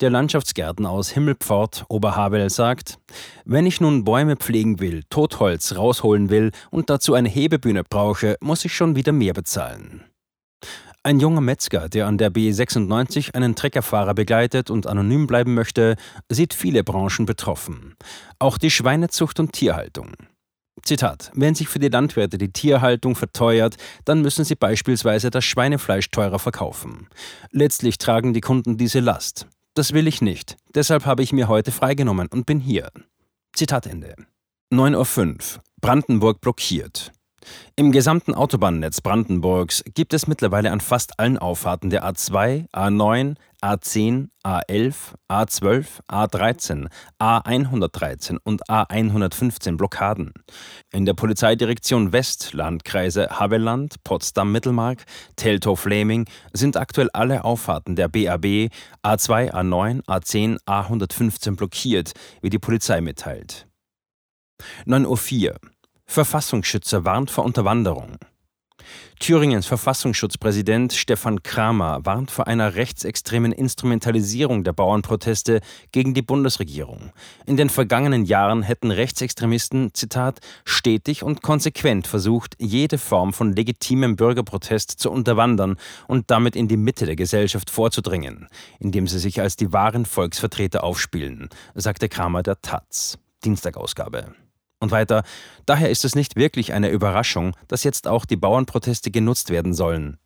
Der Landschaftsgärtner aus Himmelpfort, Oberhavel, sagt, wenn ich nun Bäume pflegen will, Totholz rausholen will und dazu eine Hebebühne brauche, muss ich schon wieder mehr bezahlen. Ein junger Metzger, der an der B96 einen Treckerfahrer begleitet und anonym bleiben möchte, sieht viele Branchen betroffen. Auch die Schweinezucht und Tierhaltung. Zitat: Wenn sich für die Landwirte die Tierhaltung verteuert, dann müssen sie beispielsweise das Schweinefleisch teurer verkaufen. Letztlich tragen die Kunden diese Last. Das will ich nicht. Deshalb habe ich mir heute freigenommen und bin hier. Zitat Ende. 9.05 Uhr. Brandenburg blockiert. Im gesamten Autobahnnetz Brandenburgs gibt es mittlerweile an fast allen Auffahrten der A2, A9, A10, A11, A12, A13, A113 und A115 Blockaden. In der Polizeidirektion West, Landkreise Havelland, Potsdam-Mittelmark, Teltow-Fleming sind aktuell alle Auffahrten der BAB A2, A9, A10, A115 blockiert, wie die Polizei mitteilt. 9.04 Uhr Verfassungsschützer warnt vor Unterwanderung. Thüringens Verfassungsschutzpräsident Stefan Kramer warnt vor einer rechtsextremen Instrumentalisierung der Bauernproteste gegen die Bundesregierung. In den vergangenen Jahren hätten Rechtsextremisten, Zitat, stetig und konsequent versucht, jede Form von legitimem Bürgerprotest zu unterwandern und damit in die Mitte der Gesellschaft vorzudringen, indem sie sich als die wahren Volksvertreter aufspielen, sagte Kramer der Taz. Dienstagausgabe. Und weiter, daher ist es nicht wirklich eine Überraschung, dass jetzt auch die Bauernproteste genutzt werden sollen.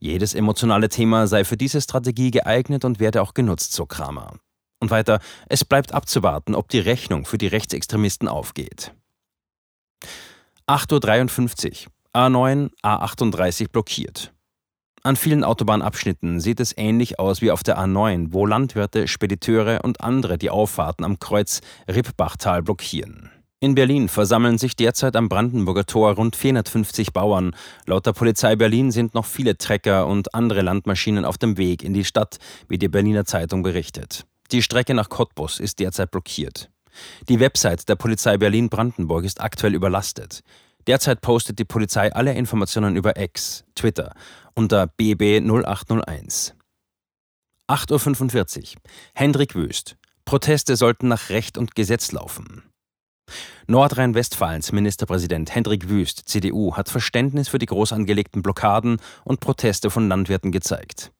Jedes emotionale Thema sei für diese Strategie geeignet und werde auch genutzt, so Kramer. Und weiter, es bleibt abzuwarten, ob die Rechnung für die Rechtsextremisten aufgeht. 8.53 Uhr. A9, A38 blockiert. An vielen Autobahnabschnitten sieht es ähnlich aus wie auf der A9, wo Landwirte, Spediteure und andere die Auffahrten am Kreuz Rippbachtal blockieren. In Berlin versammeln sich derzeit am Brandenburger Tor rund 450 Bauern. Laut der Polizei Berlin sind noch viele Trecker und andere Landmaschinen auf dem Weg in die Stadt, wie die Berliner Zeitung berichtet. Die Strecke nach Cottbus ist derzeit blockiert. Die Website der Polizei Berlin-Brandenburg ist aktuell überlastet. Derzeit postet die Polizei alle Informationen über X, Twitter, unter bb0801. 8.45 Uhr. Hendrik Wüst. Proteste sollten nach Recht und Gesetz laufen. Nordrhein-Westfalens Ministerpräsident Hendrik Wüst, CDU, hat Verständnis für die groß angelegten Blockaden und Proteste von Landwirten gezeigt.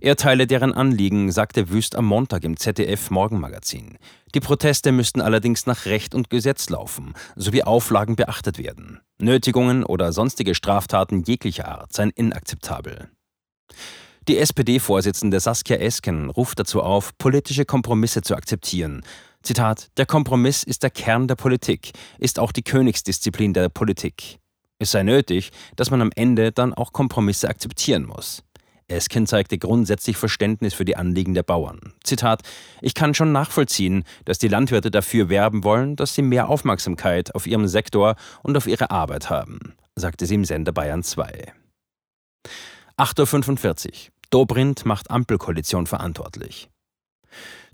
Er teile deren Anliegen, sagte Wüst am Montag im ZDF Morgenmagazin. Die Proteste müssten allerdings nach Recht und Gesetz laufen, sowie Auflagen beachtet werden. Nötigungen oder sonstige Straftaten jeglicher Art seien inakzeptabel. Die SPD-Vorsitzende Saskia Esken ruft dazu auf, politische Kompromisse zu akzeptieren. Zitat, der Kompromiss ist der Kern der Politik, ist auch die Königsdisziplin der Politik. Es sei nötig, dass man am Ende dann auch Kompromisse akzeptieren muss. Esken zeigte grundsätzlich Verständnis für die Anliegen der Bauern. Zitat: Ich kann schon nachvollziehen, dass die Landwirte dafür werben wollen, dass sie mehr Aufmerksamkeit auf ihrem Sektor und auf ihre Arbeit haben, sagte sie im Sender Bayern 2. 8.45 Uhr. Dobrindt macht Ampelkoalition verantwortlich.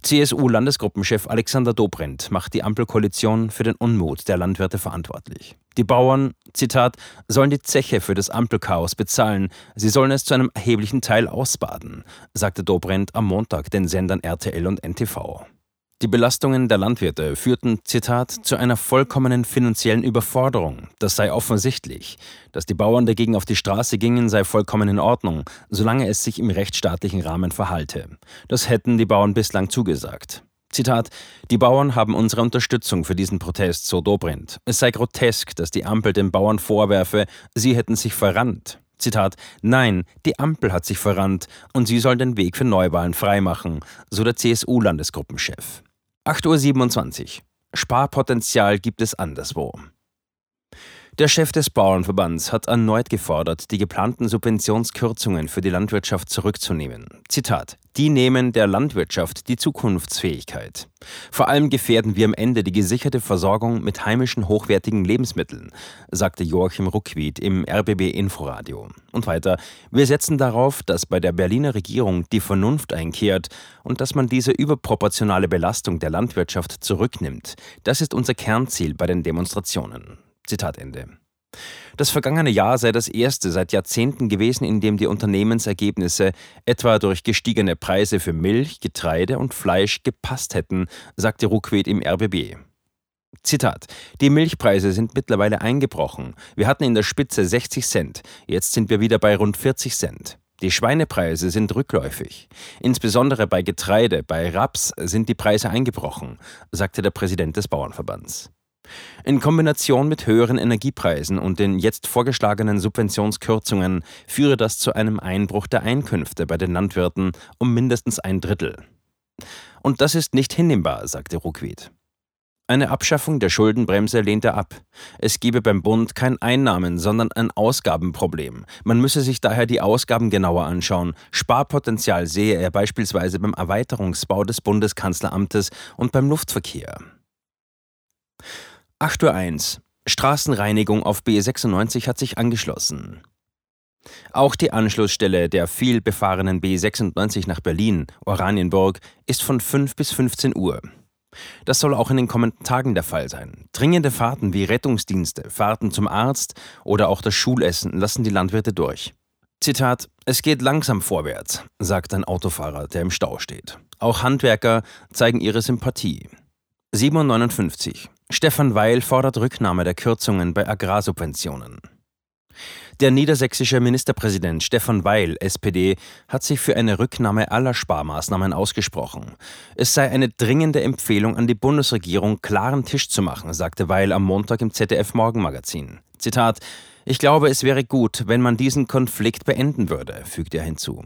CSU-Landesgruppenchef Alexander Dobrindt macht die Ampelkoalition für den Unmut der Landwirte verantwortlich. Die Bauern, Zitat, sollen die Zeche für das Ampelchaos bezahlen, sie sollen es zu einem erheblichen Teil ausbaden, sagte Dobrindt am Montag den Sendern RTL und NTV. Die Belastungen der Landwirte führten, Zitat, zu einer vollkommenen finanziellen Überforderung. Das sei offensichtlich. Dass die Bauern dagegen auf die Straße gingen, sei vollkommen in Ordnung, solange es sich im rechtsstaatlichen Rahmen verhalte. Das hätten die Bauern bislang zugesagt. Zitat: Die Bauern haben unsere Unterstützung für diesen Protest, so Dobrindt. Es sei grotesk, dass die Ampel den Bauern vorwerfe, sie hätten sich verrannt. Zitat: Nein, die Ampel hat sich verrannt und sie soll den Weg für Neuwahlen freimachen, so der CSU-Landesgruppenchef. 8.27 Uhr. Sparpotenzial gibt es anderswo. Der Chef des Bauernverbands hat erneut gefordert, die geplanten Subventionskürzungen für die Landwirtschaft zurückzunehmen. Zitat: Die nehmen der Landwirtschaft die Zukunftsfähigkeit. Vor allem gefährden wir am Ende die gesicherte Versorgung mit heimischen hochwertigen Lebensmitteln, sagte Joachim Ruckwied im RBB Inforadio. Und weiter: Wir setzen darauf, dass bei der Berliner Regierung die Vernunft einkehrt und dass man diese überproportionale Belastung der Landwirtschaft zurücknimmt. Das ist unser Kernziel bei den Demonstrationen. Zitat Ende. Das vergangene Jahr sei das erste seit Jahrzehnten gewesen, in dem die Unternehmensergebnisse etwa durch gestiegene Preise für Milch, Getreide und Fleisch gepasst hätten, sagte Ruckweed im RBB. Zitat: Die Milchpreise sind mittlerweile eingebrochen. Wir hatten in der Spitze 60 Cent, jetzt sind wir wieder bei rund 40 Cent. Die Schweinepreise sind rückläufig. Insbesondere bei Getreide, bei Raps sind die Preise eingebrochen, sagte der Präsident des Bauernverbands. In Kombination mit höheren Energiepreisen und den jetzt vorgeschlagenen Subventionskürzungen führe das zu einem Einbruch der Einkünfte bei den Landwirten um mindestens ein Drittel. Und das ist nicht hinnehmbar, sagte Ruckwied. Eine Abschaffung der Schuldenbremse lehnt er ab. Es gebe beim Bund kein Einnahmen, sondern ein Ausgabenproblem. Man müsse sich daher die Ausgaben genauer anschauen. Sparpotenzial sehe er beispielsweise beim Erweiterungsbau des Bundeskanzleramtes und beim Luftverkehr. 8.01 Uhr. Straßenreinigung auf B96 hat sich angeschlossen. Auch die Anschlussstelle der viel befahrenen B96 nach Berlin, Oranienburg, ist von 5 bis 15 Uhr. Das soll auch in den kommenden Tagen der Fall sein. Dringende Fahrten wie Rettungsdienste, Fahrten zum Arzt oder auch das Schulessen lassen die Landwirte durch. Zitat: Es geht langsam vorwärts, sagt ein Autofahrer, der im Stau steht. Auch Handwerker zeigen ihre Sympathie. 759. Stefan Weil fordert Rücknahme der Kürzungen bei Agrarsubventionen. Der niedersächsische Ministerpräsident Stefan Weil, SPD, hat sich für eine Rücknahme aller Sparmaßnahmen ausgesprochen. Es sei eine dringende Empfehlung an die Bundesregierung, klaren Tisch zu machen, sagte Weil am Montag im ZDF Morgenmagazin. Zitat: Ich glaube, es wäre gut, wenn man diesen Konflikt beenden würde, fügte er hinzu.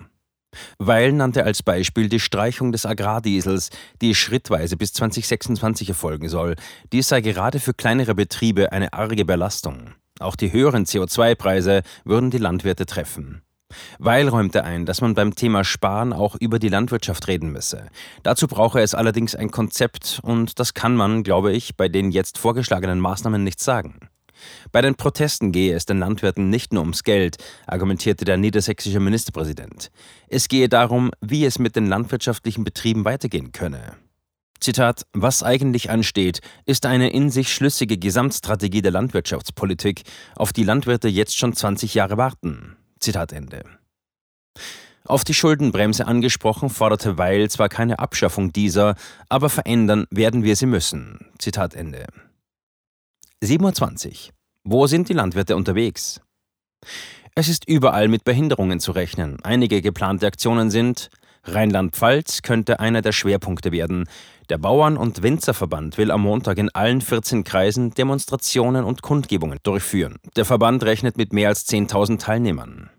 Weil nannte als Beispiel die Streichung des Agrardiesels, die schrittweise bis 2026 erfolgen soll. Dies sei gerade für kleinere Betriebe eine arge Belastung. Auch die höheren CO2-Preise würden die Landwirte treffen. Weil räumte ein, dass man beim Thema Sparen auch über die Landwirtschaft reden müsse. Dazu brauche es allerdings ein Konzept und das kann man, glaube ich, bei den jetzt vorgeschlagenen Maßnahmen nicht sagen. Bei den Protesten gehe es den Landwirten nicht nur ums Geld, argumentierte der niedersächsische Ministerpräsident. Es gehe darum, wie es mit den landwirtschaftlichen Betrieben weitergehen könne. Zitat: Was eigentlich ansteht, ist eine in sich schlüssige Gesamtstrategie der Landwirtschaftspolitik, auf die Landwirte jetzt schon 20 Jahre warten. Zitat Ende. Auf die Schuldenbremse angesprochen, forderte Weil zwar keine Abschaffung dieser, aber verändern werden wir sie müssen. Zitat Ende. 27. Wo sind die Landwirte unterwegs? Es ist überall mit Behinderungen zu rechnen. Einige geplante Aktionen sind Rheinland-Pfalz könnte einer der Schwerpunkte werden. Der Bauern- und Winzerverband will am Montag in allen 14 Kreisen Demonstrationen und Kundgebungen durchführen. Der Verband rechnet mit mehr als 10.000 Teilnehmern.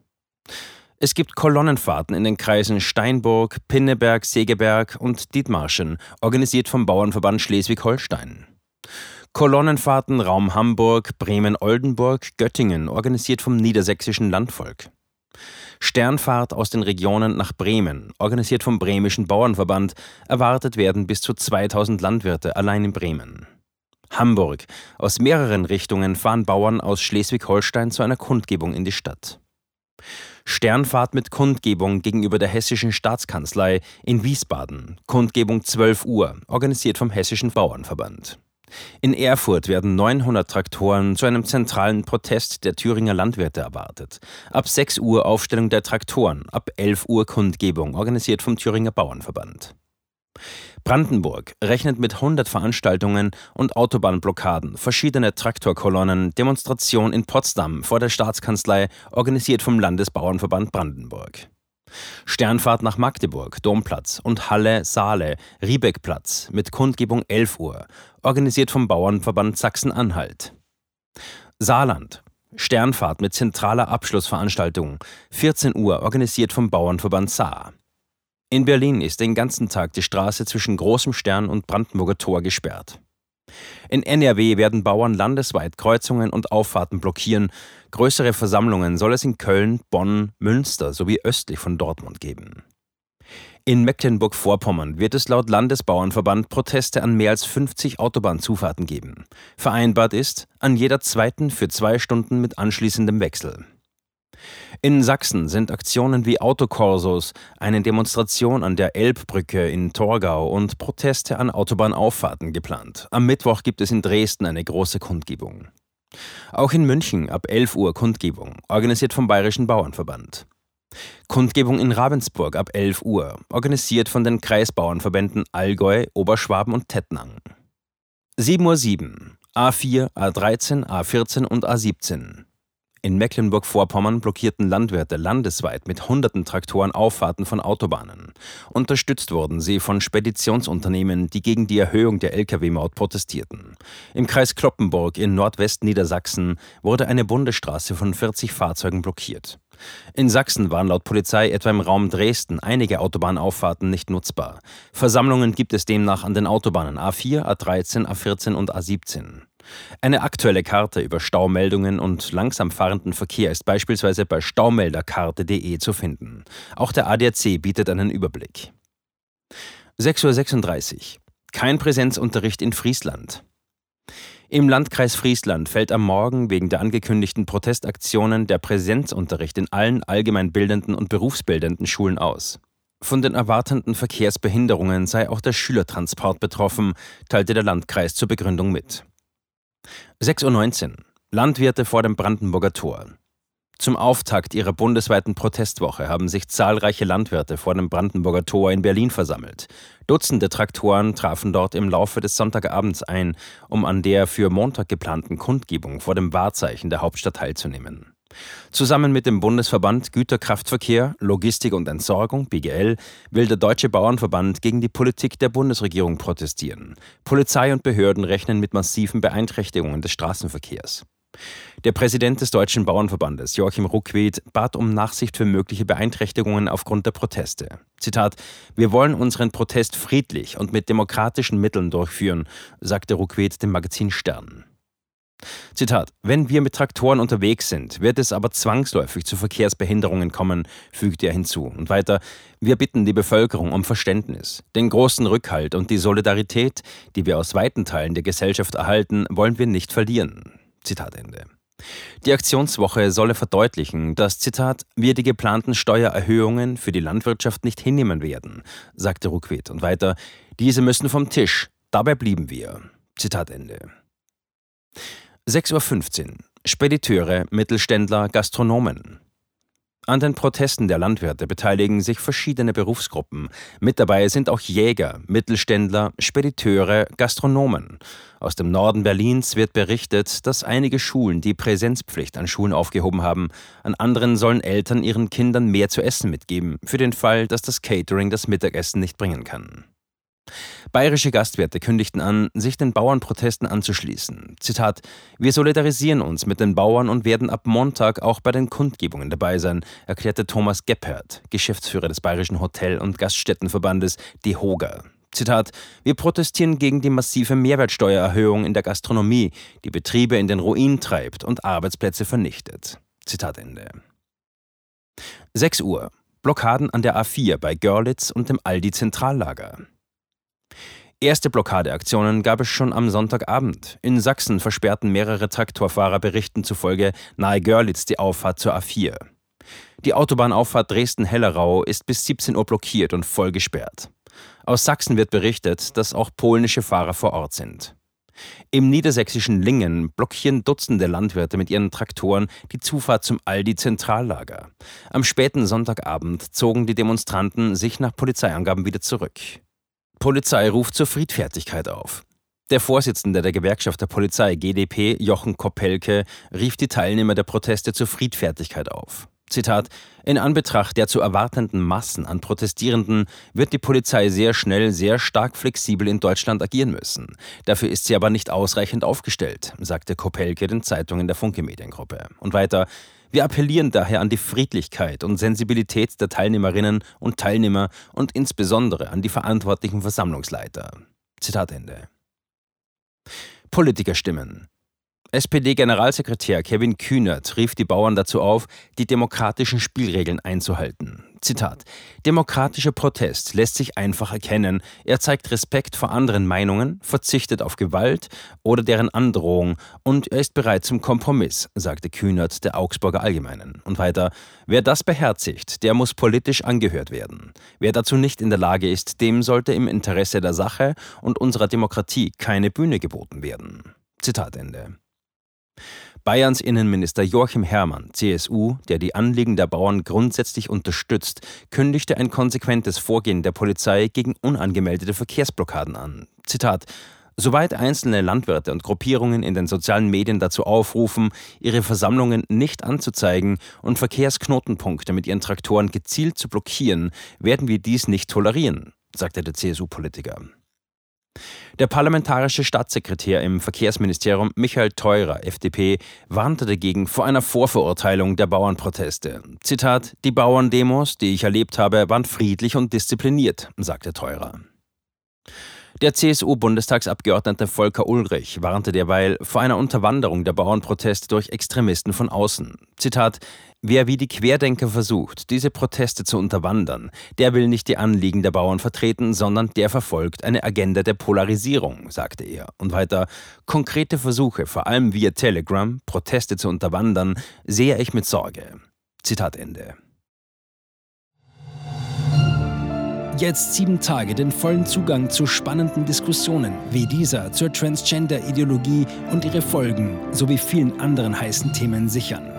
Es gibt Kolonnenfahrten in den Kreisen Steinburg, Pinneberg, Segeberg und Dithmarschen, organisiert vom Bauernverband Schleswig-Holstein. Kolonnenfahrten Raum Hamburg, Bremen-Oldenburg, Göttingen, organisiert vom Niedersächsischen Landvolk. Sternfahrt aus den Regionen nach Bremen, organisiert vom Bremischen Bauernverband, erwartet werden bis zu 2000 Landwirte allein in Bremen. Hamburg. Aus mehreren Richtungen fahren Bauern aus Schleswig-Holstein zu einer Kundgebung in die Stadt. Sternfahrt mit Kundgebung gegenüber der Hessischen Staatskanzlei in Wiesbaden. Kundgebung 12 Uhr, organisiert vom Hessischen Bauernverband. In Erfurt werden 900 Traktoren zu einem zentralen Protest der Thüringer Landwirte erwartet. Ab 6 Uhr Aufstellung der Traktoren, ab 11 Uhr Kundgebung, organisiert vom Thüringer Bauernverband. Brandenburg rechnet mit 100 Veranstaltungen und Autobahnblockaden, verschiedene Traktorkolonnen, Demonstration in Potsdam vor der Staatskanzlei, organisiert vom Landesbauernverband Brandenburg. Sternfahrt nach Magdeburg, Domplatz und Halle, Saale, Riebeckplatz mit Kundgebung 11 Uhr, organisiert vom Bauernverband Sachsen-Anhalt. Saarland, Sternfahrt mit zentraler Abschlussveranstaltung, 14 Uhr, organisiert vom Bauernverband Saar. In Berlin ist den ganzen Tag die Straße zwischen Großem Stern und Brandenburger Tor gesperrt. In NRW werden Bauern landesweit Kreuzungen und Auffahrten blockieren. Größere Versammlungen soll es in Köln, Bonn, Münster sowie östlich von Dortmund geben. In Mecklenburg-Vorpommern wird es laut Landesbauernverband Proteste an mehr als 50 Autobahnzufahrten geben. Vereinbart ist an jeder zweiten für zwei Stunden mit anschließendem Wechsel. In Sachsen sind Aktionen wie Autokorsos, eine Demonstration an der Elbbrücke in Torgau und Proteste an Autobahnauffahrten geplant. Am Mittwoch gibt es in Dresden eine große Kundgebung. Auch in München ab 11 Uhr Kundgebung, organisiert vom Bayerischen Bauernverband. Kundgebung in Ravensburg ab 11 Uhr, organisiert von den Kreisbauernverbänden Allgäu, Oberschwaben und Tettnang. 7.07 Uhr A4, A13, A14 und A17. In Mecklenburg-Vorpommern blockierten Landwirte landesweit mit hunderten Traktoren Auffahrten von Autobahnen. Unterstützt wurden sie von Speditionsunternehmen, die gegen die Erhöhung der Lkw-Maut protestierten. Im Kreis Kloppenburg in Nordwestniedersachsen wurde eine Bundesstraße von 40 Fahrzeugen blockiert. In Sachsen waren laut Polizei etwa im Raum Dresden einige Autobahnauffahrten nicht nutzbar. Versammlungen gibt es demnach an den Autobahnen A4, A13, A14 und A17. Eine aktuelle Karte über Staumeldungen und langsam fahrenden Verkehr ist beispielsweise bei staumelderkarte.de zu finden. Auch der ADAC bietet einen Überblick. 6.36 Uhr. Kein Präsenzunterricht in Friesland. Im Landkreis Friesland fällt am Morgen wegen der angekündigten Protestaktionen der Präsenzunterricht in allen allgemeinbildenden und berufsbildenden Schulen aus. Von den erwartenden Verkehrsbehinderungen sei auch der Schülertransport betroffen, teilte der Landkreis zur Begründung mit. 6.19 Uhr. Landwirte vor dem Brandenburger Tor. Zum Auftakt ihrer bundesweiten Protestwoche haben sich zahlreiche Landwirte vor dem Brandenburger Tor in Berlin versammelt. Dutzende Traktoren trafen dort im Laufe des Sonntagabends ein, um an der für Montag geplanten Kundgebung vor dem Wahrzeichen der Hauptstadt teilzunehmen. Zusammen mit dem Bundesverband Güterkraftverkehr, Logistik und Entsorgung BGL will der Deutsche Bauernverband gegen die Politik der Bundesregierung protestieren. Polizei und Behörden rechnen mit massiven Beeinträchtigungen des Straßenverkehrs. Der Präsident des Deutschen Bauernverbandes, Joachim Ruckwied, bat um Nachsicht für mögliche Beeinträchtigungen aufgrund der Proteste. Zitat: Wir wollen unseren Protest friedlich und mit demokratischen Mitteln durchführen, sagte Ruckwied dem Magazin Stern. Zitat: Wenn wir mit Traktoren unterwegs sind, wird es aber zwangsläufig zu Verkehrsbehinderungen kommen, fügte er hinzu. Und weiter: Wir bitten die Bevölkerung um Verständnis. Den großen Rückhalt und die Solidarität, die wir aus weiten Teilen der Gesellschaft erhalten, wollen wir nicht verlieren. Zitat Ende. Die Aktionswoche solle verdeutlichen, dass, Zitat, wir die geplanten Steuererhöhungen für die Landwirtschaft nicht hinnehmen werden, sagte Ruckwied. Und weiter, diese müssen vom Tisch. Dabei blieben wir. Zitat Ende. 6.15 Uhr. Spediteure, Mittelständler, Gastronomen. An den Protesten der Landwirte beteiligen sich verschiedene Berufsgruppen. Mit dabei sind auch Jäger, Mittelständler, Spediteure, Gastronomen. Aus dem Norden Berlins wird berichtet, dass einige Schulen die Präsenzpflicht an Schulen aufgehoben haben. An anderen sollen Eltern ihren Kindern mehr zu essen mitgeben, für den Fall, dass das Catering das Mittagessen nicht bringen kann. Bayerische Gastwirte kündigten an, sich den Bauernprotesten anzuschließen. Zitat: Wir solidarisieren uns mit den Bauern und werden ab Montag auch bei den Kundgebungen dabei sein, erklärte Thomas Geppert, Geschäftsführer des Bayerischen Hotel- und Gaststättenverbandes DEHOGA. Zitat: Wir protestieren gegen die massive Mehrwertsteuererhöhung in der Gastronomie, die Betriebe in den Ruin treibt und Arbeitsplätze vernichtet. Zitat Ende. 6 Uhr. Blockaden an der A4 bei Görlitz und dem Aldi Zentrallager. Erste Blockadeaktionen gab es schon am Sonntagabend. In Sachsen versperrten mehrere Traktorfahrer Berichten zufolge nahe Görlitz die Auffahrt zur A4. Die Autobahnauffahrt Dresden-Hellerau ist bis 17 Uhr blockiert und voll gesperrt. Aus Sachsen wird berichtet, dass auch polnische Fahrer vor Ort sind. Im niedersächsischen Lingen blockieren Dutzende Landwirte mit ihren Traktoren die Zufahrt zum Aldi Zentrallager. Am späten Sonntagabend zogen die Demonstranten sich nach Polizeiangaben wieder zurück. Polizei ruft zur Friedfertigkeit auf. Der Vorsitzende der Gewerkschaft der Polizei GdP, Jochen Kopelke, rief die Teilnehmer der Proteste zur Friedfertigkeit auf. Zitat: In Anbetracht der zu erwartenden Massen an Protestierenden wird die Polizei sehr schnell, sehr stark flexibel in Deutschland agieren müssen. Dafür ist sie aber nicht ausreichend aufgestellt, sagte Kopelke den Zeitungen der Funke Mediengruppe. Und weiter: wir appellieren daher an die Friedlichkeit und Sensibilität der Teilnehmerinnen und Teilnehmer und insbesondere an die verantwortlichen Versammlungsleiter. Zitat Ende. Politikerstimmen. SPD-Generalsekretär Kevin Kühnert rief die Bauern dazu auf, die demokratischen Spielregeln einzuhalten. Zitat: Demokratischer Protest lässt sich einfach erkennen. Er zeigt Respekt vor anderen Meinungen, verzichtet auf Gewalt oder deren Androhung und er ist bereit zum Kompromiss, sagte Kühnert der Augsburger Allgemeinen. Und weiter: Wer das beherzigt, der muss politisch angehört werden. Wer dazu nicht in der Lage ist, dem sollte im Interesse der Sache und unserer Demokratie keine Bühne geboten werden. Zitat Ende. Bayerns Innenminister Joachim Herrmann, CSU, der die Anliegen der Bauern grundsätzlich unterstützt, kündigte ein konsequentes Vorgehen der Polizei gegen unangemeldete Verkehrsblockaden an. Zitat Soweit einzelne Landwirte und Gruppierungen in den sozialen Medien dazu aufrufen, ihre Versammlungen nicht anzuzeigen und Verkehrsknotenpunkte mit ihren Traktoren gezielt zu blockieren, werden wir dies nicht tolerieren, sagte der CSU-Politiker. Der parlamentarische Staatssekretär im Verkehrsministerium Michael Theurer, FDP, warnte dagegen vor einer Vorverurteilung der Bauernproteste. Zitat: Die Bauerndemos, die ich erlebt habe, waren friedlich und diszipliniert, sagte Theurer. Der CSU-Bundestagsabgeordnete Volker Ulrich warnte derweil vor einer Unterwanderung der Bauernproteste durch Extremisten von außen. Zitat: Wer wie die Querdenker versucht, diese Proteste zu unterwandern, der will nicht die Anliegen der Bauern vertreten, sondern der verfolgt eine Agenda der Polarisierung, sagte er. Und weiter, konkrete Versuche, vor allem via Telegram, Proteste zu unterwandern, sehe ich mit Sorge. Zitat Ende. Jetzt sieben Tage den vollen Zugang zu spannenden Diskussionen wie dieser zur Transgender-Ideologie und ihre Folgen sowie vielen anderen heißen Themen sichern.